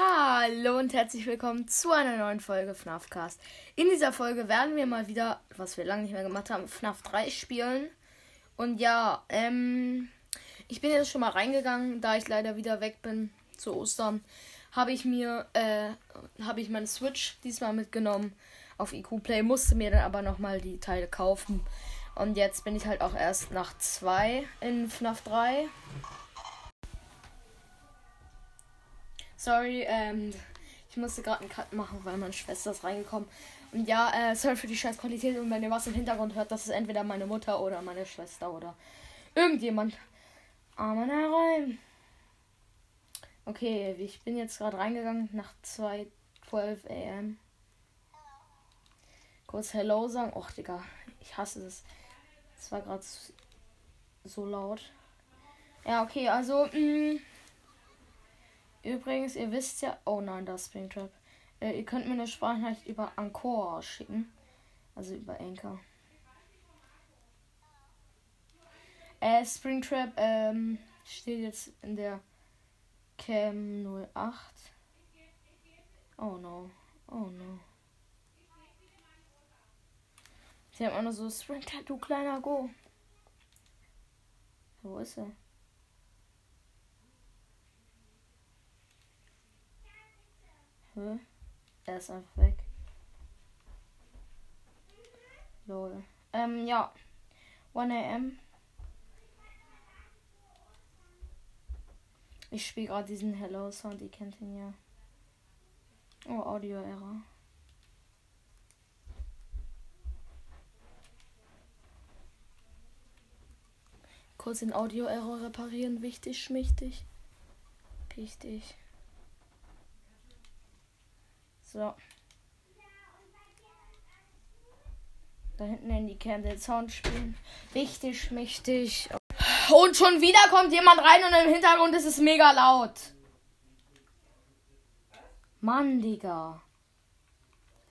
Hallo und herzlich willkommen zu einer neuen Folge FNAF Cast. In dieser Folge werden wir mal wieder, was wir lange nicht mehr gemacht haben, FNAF 3 spielen. Und ja, ähm, ich bin jetzt schon mal reingegangen, da ich leider wieder weg bin zu Ostern, habe ich mir, äh, habe ich meine Switch diesmal mitgenommen auf IQ Play, musste mir dann aber nochmal die Teile kaufen. Und jetzt bin ich halt auch erst nach 2 in FNAF 3. Sorry, ähm, ich musste gerade einen Cut machen, weil meine Schwester ist reingekommen. Und ja, äh, sorry für die scheiß Qualität. Und wenn ihr was im Hintergrund hört, das ist entweder meine Mutter oder meine Schwester oder irgendjemand. Aber na rein. Okay, ich bin jetzt gerade reingegangen nach 2.12 am. Kurz Hello sagen. Och, Digga, ich hasse das. Es war gerade so laut. Ja, okay, also, mh, mm, Übrigens, ihr wisst ja. Oh nein, das Springtrap. Äh, ihr könnt mir eine Sprachnachricht über Anchor schicken. Also über Anchor. Äh, Springtrap ähm, steht jetzt in der Cam 08. Oh no. Oh no. Sie haben auch noch so Springtrap, du kleiner Go. Wo ist er? Hä? Er ist einfach weg. Lol. Ähm, ja. 1 am. Ich spiele gerade diesen Hello Sound, ihr kennt ihn ja. Oh, Audio Error. Kurz den Audio Error reparieren, wichtig, schmichtig. Wichtig. So. Da hinten in die Candle Sound spielen. Wichtig, mächtig. Und schon wieder kommt jemand rein und im Hintergrund ist es mega laut. Mann, Digga.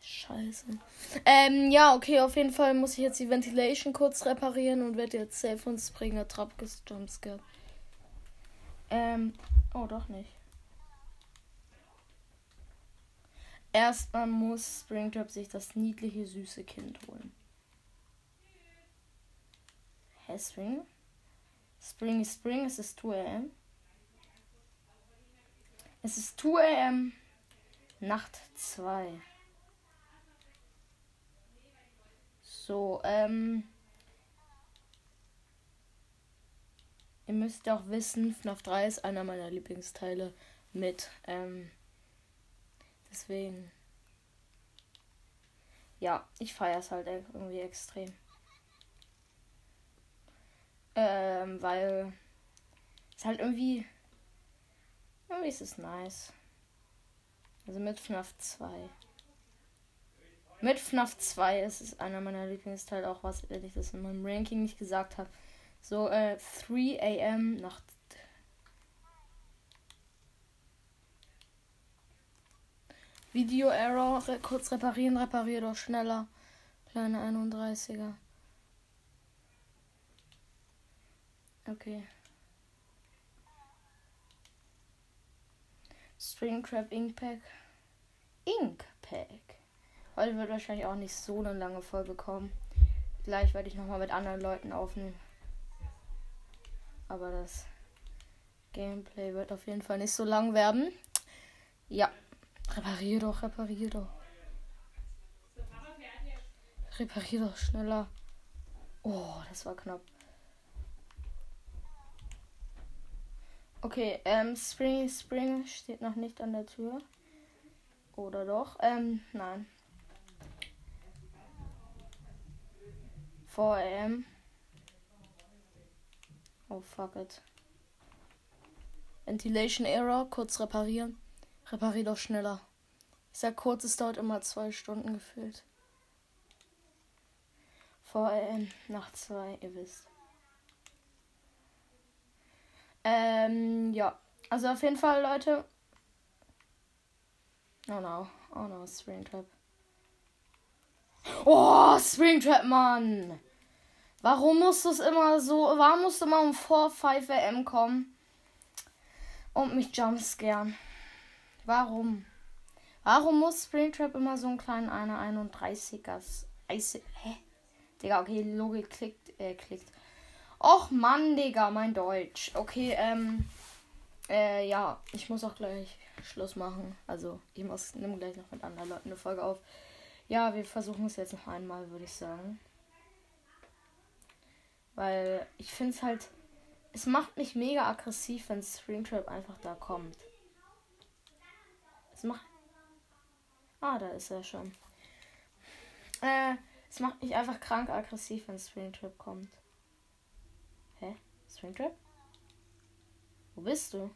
Scheiße. Ähm, ja, okay, auf jeden Fall muss ich jetzt die Ventilation kurz reparieren und werde jetzt safe und Springer Trap gejumpscared. Ähm, oh, doch nicht. Erstmal muss Springtrap sich das niedliche, süße Kind holen. Hä, Spring? Spring ist Spring, es ist 2 am. Es ist 2 am. Nacht 2. So, ähm. Ihr müsst auch wissen, FNAF 3 ist einer meiner Lieblingsteile mit, ähm, Deswegen. Ja, ich feiere es halt irgendwie extrem. Ähm, weil es halt irgendwie. Irgendwie ist es nice. Also mit FNAF 2. Mit FNAF 2 ist es einer meiner Lieblingsteile, auch was ich das in meinem Ranking nicht gesagt habe. So, äh, 3 am nach Video Error, re kurz reparieren, reparier doch schneller. Kleine 31er. Okay. Springtrap Ink Pack. Ink Pack. Heute wird wahrscheinlich auch nicht so eine lange Folge kommen. Gleich werde ich nochmal mit anderen Leuten aufnehmen. Aber das Gameplay wird auf jeden Fall nicht so lang werden. Ja. Reparier doch, reparier doch. Reparier doch schneller. Oh, das war knapp. Okay, ähm, Spring Spring steht noch nicht an der Tür. Oder doch? Ähm, nein. 4 am. Oh, fuck it. Ventilation Error, kurz reparieren. Reparier doch schneller. Ich sag kurz, es dauert immer zwei Stunden gefühlt. Vor ähm, nach zwei, ihr wisst. Ähm, ja. Also auf jeden Fall, Leute. Oh no. Oh no, Springtrap. Oh, Springtrap, Mann! Warum muss es immer so. Warum musst du immer um 4, 5 am kommen? Und mich jumpscaren? Warum? Warum muss Springtrap immer so einen kleinen einer 31er Eis. Hä? Digga, okay, Logik klickt, äh, klickt. Och Mann, Digga, mein Deutsch. Okay, ähm. Äh, ja, ich muss auch gleich Schluss machen. Also, ich muss nimm gleich noch mit anderen Leuten eine Folge auf. Ja, wir versuchen es jetzt noch einmal, würde ich sagen. Weil ich finde es halt. Es macht mich mega aggressiv, wenn Springtrap einfach da kommt. Es macht. Ah, da ist er schon. Äh, es macht mich einfach krank aggressiv, wenn Springtrap kommt. Hä? Springtrap? Wo bist du?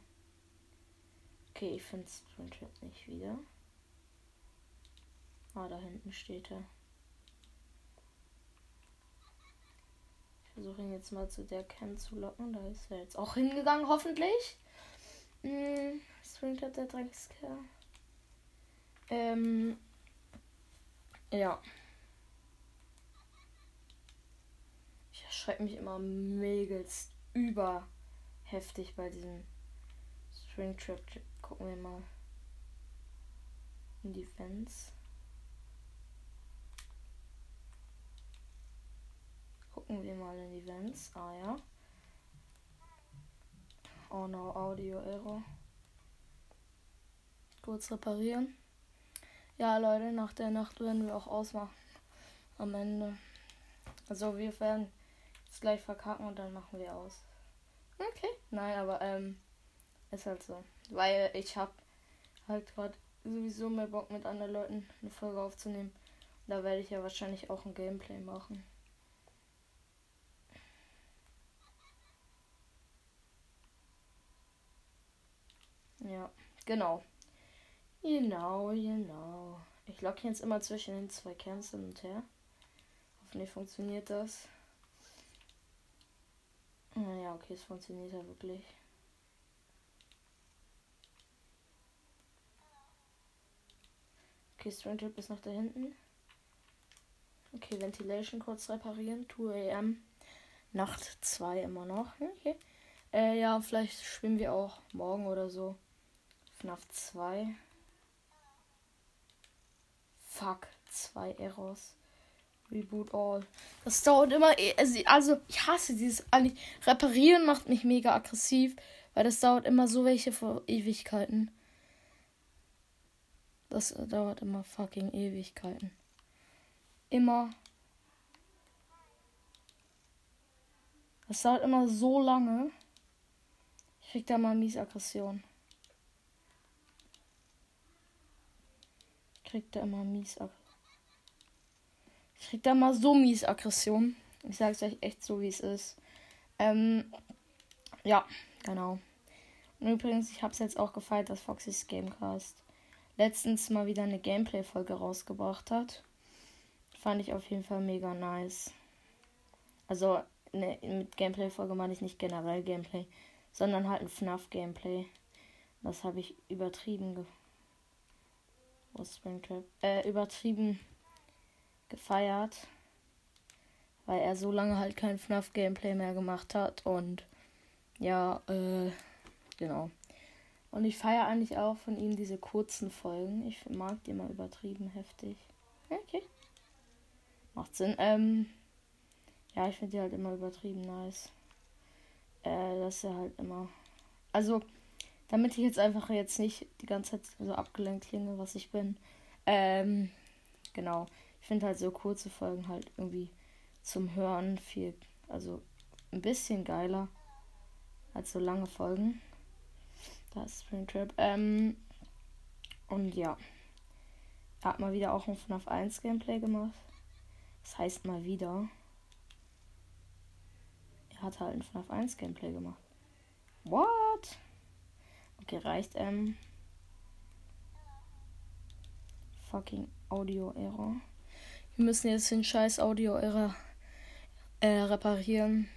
Okay, ich finde Springtrap nicht wieder. Ah, da hinten steht er. Ich versuche ihn jetzt mal zu der Cam zu locken. Da ist er jetzt auch hingegangen, hoffentlich. Hm, Springtrap, der Dreckskerl. Ähm. Ja. Ich erschrecke mich immer megelst über heftig bei diesem Springtrap. Gucken wir mal in die Fans. Gucken wir mal in die Vents. Ah ja. Oh no, Audio Error. Kurz reparieren. Ja, Leute, nach der Nacht werden wir auch ausmachen. Am Ende. Also wir werden jetzt gleich verkacken und dann machen wir aus. Okay. Nein, aber ähm, ist halt so. Weil ich hab halt gerade sowieso mehr Bock mit anderen Leuten eine Folge aufzunehmen. Da werde ich ja wahrscheinlich auch ein Gameplay machen. Ja, genau. Genau, genau. Ich locke jetzt immer zwischen den zwei Kerns hin und her. Hoffentlich funktioniert das. Naja, okay, es funktioniert ja wirklich. Okay, Strandtrip ist noch da hinten. Okay, Ventilation kurz reparieren. 2 am. Nacht 2 immer noch. Okay. Äh, ja, vielleicht schwimmen wir auch morgen oder so. FNAF 2. Fuck, zwei Errors. Reboot all. Das dauert immer. E- also, ich hasse dieses. Reparieren macht mich mega aggressiv, weil das dauert immer so welche vor Ewigkeiten. Das dauert immer fucking Ewigkeiten. Immer. Das dauert immer so lange. Ich krieg da mal mies Aggression. Kriegt er immer mies Ich krieg da mal so mies Aggression. Ich sag's euch echt so, wie es ist. Ähm, ja, genau. Und übrigens, ich hab's jetzt auch gefeiert, dass Foxys Gamecast letztens mal wieder eine Gameplay-Folge rausgebracht hat. Fand ich auf jeden Fall mega nice. Also, ne, mit Gameplay-Folge meine ich nicht generell Gameplay, sondern halt ein FNAF-Gameplay. Das habe ich übertrieben ge aus Springtrap, äh, übertrieben gefeiert, weil er so lange halt kein FNAF-Gameplay mehr gemacht hat und ja, äh, genau. Und ich feiere eigentlich auch von ihm diese kurzen Folgen. Ich mag die immer übertrieben heftig. Okay. Macht Sinn. Ähm, ja, ich finde die halt immer übertrieben nice. Äh, dass er halt immer. Also, damit ich jetzt einfach jetzt nicht die ganze Zeit so abgelenkt klinge, was ich bin. Ähm, genau. Ich finde halt so kurze Folgen halt irgendwie zum Hören viel, also ein bisschen geiler als so lange Folgen. Da ist Springtrap. Ähm, und ja. Er hat mal wieder auch ein FNAF 1 Gameplay gemacht. Das heißt mal wieder. Er hat halt ein FNAF 1 Gameplay gemacht. What? Okay, reicht. Ähm. Fucking Audio-Error. Wir müssen jetzt den scheiß Audio-Error äh, reparieren.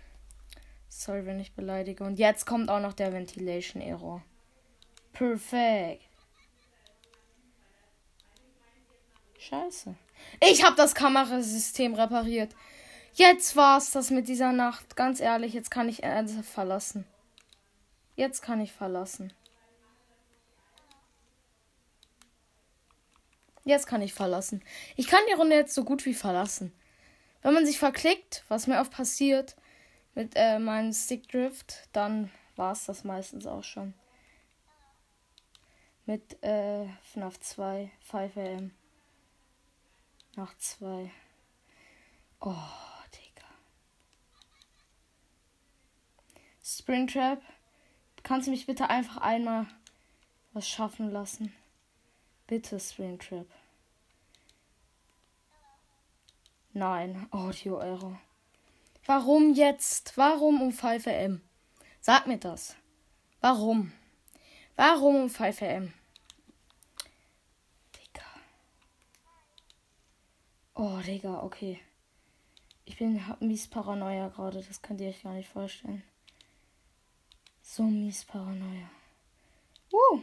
Sorry, wenn ich beleidige. Und jetzt kommt auch noch der Ventilation-Error. Perfekt. Scheiße. Ich habe das Kamerasystem repariert. Jetzt war's das mit dieser Nacht. Ganz ehrlich, jetzt kann ich äh, verlassen. Jetzt kann ich verlassen. Jetzt kann ich verlassen. Ich kann die Runde jetzt so gut wie verlassen. Wenn man sich verklickt, was mir oft passiert mit äh, meinem Stickdrift, dann war es das meistens auch schon. Mit äh, FNAF 2, 5am. Nach 2. Oh, Digga. Springtrap. Kannst du mich bitte einfach einmal was schaffen lassen? Bitte, Springtrap. Nein, Audio Error. Warum jetzt? Warum um 5 am? Sag mir das. Warum? Warum um 5 am? Digga. Oh, Digga, okay. Ich bin mies Paranoia gerade, das könnt ihr euch gar nicht vorstellen. So mies Paranoia. Uh.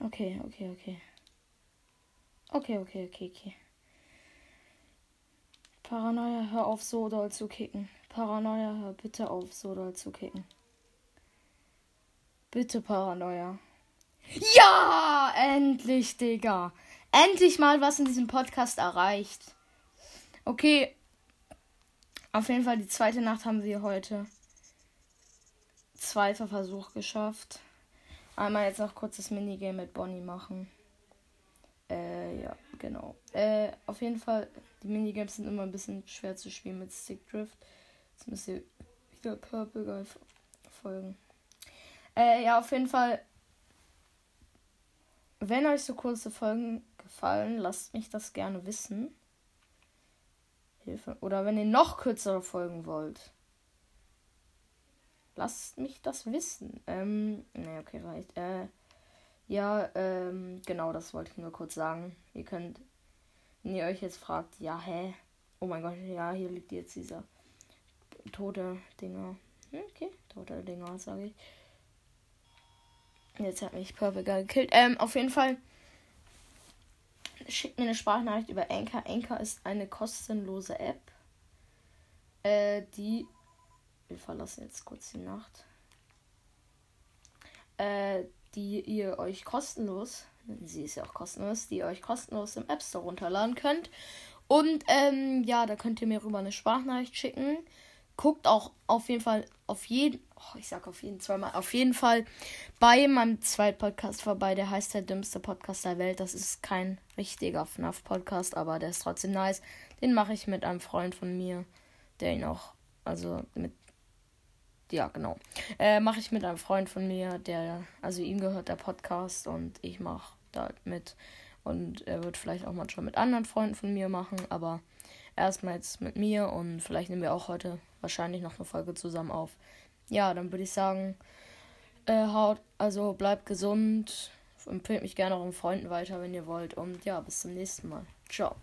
Okay, okay, okay. Okay, okay, okay, okay. Paranoia, hör auf, so doll zu kicken. Paranoia, hör bitte auf, so doll zu kicken. Bitte, Paranoia. Ja, endlich, Digga. Endlich mal was in diesem Podcast erreicht. Okay. Auf jeden Fall, die zweite Nacht haben wir heute. Zweiter Versuch geschafft. Einmal jetzt noch kurz das Minigame mit Bonnie machen. Äh, ja, genau. Äh, auf jeden Fall, die Minigames sind immer ein bisschen schwer zu spielen mit Stick Drift. Jetzt müsst ihr wieder Purple Guy folgen. Äh, ja, auf jeden Fall. Wenn euch so kurze Folgen gefallen, lasst mich das gerne wissen. Hilfe. Oder wenn ihr noch kürzere Folgen wollt. Lasst mich das wissen. Ähm, ne, okay, reicht. Äh, ja, ähm, genau, das wollte ich nur kurz sagen. Ihr könnt, wenn ihr euch jetzt fragt, ja, hä? Oh mein Gott, ja, hier liegt jetzt dieser tote Dinger. Hm, okay, tote Dinger, sage ich. Jetzt hat mich Purple gekillt. Ähm, auf jeden Fall schickt mir eine Sprachnachricht über Anchor. Anchor ist eine kostenlose App, äh, die. Wir verlassen jetzt kurz die Nacht. Äh, die ihr euch kostenlos, sie ist ja auch kostenlos, die ihr euch kostenlos im App Store runterladen könnt. Und ähm, ja, da könnt ihr mir rüber eine Sprachnachricht schicken. Guckt auch auf jeden Fall auf jeden, oh, ich sag auf jeden zweimal, auf jeden Fall bei meinem zweiten Podcast vorbei. Der heißt der dümmste Podcast der Welt. Das ist kein richtiger FNAF-Podcast, aber der ist trotzdem nice. Den mache ich mit einem Freund von mir, der ihn auch, also mit ja, genau. Äh, mache ich mit einem Freund von mir, der, also ihm gehört der Podcast und ich mache da mit. Und er wird vielleicht auch manchmal mit anderen Freunden von mir machen, aber erstmal jetzt mit mir und vielleicht nehmen wir auch heute wahrscheinlich noch eine Folge zusammen auf. Ja, dann würde ich sagen, äh, haut, also bleibt gesund, empfehlt mich gerne euren Freunden weiter, wenn ihr wollt und ja, bis zum nächsten Mal. Ciao.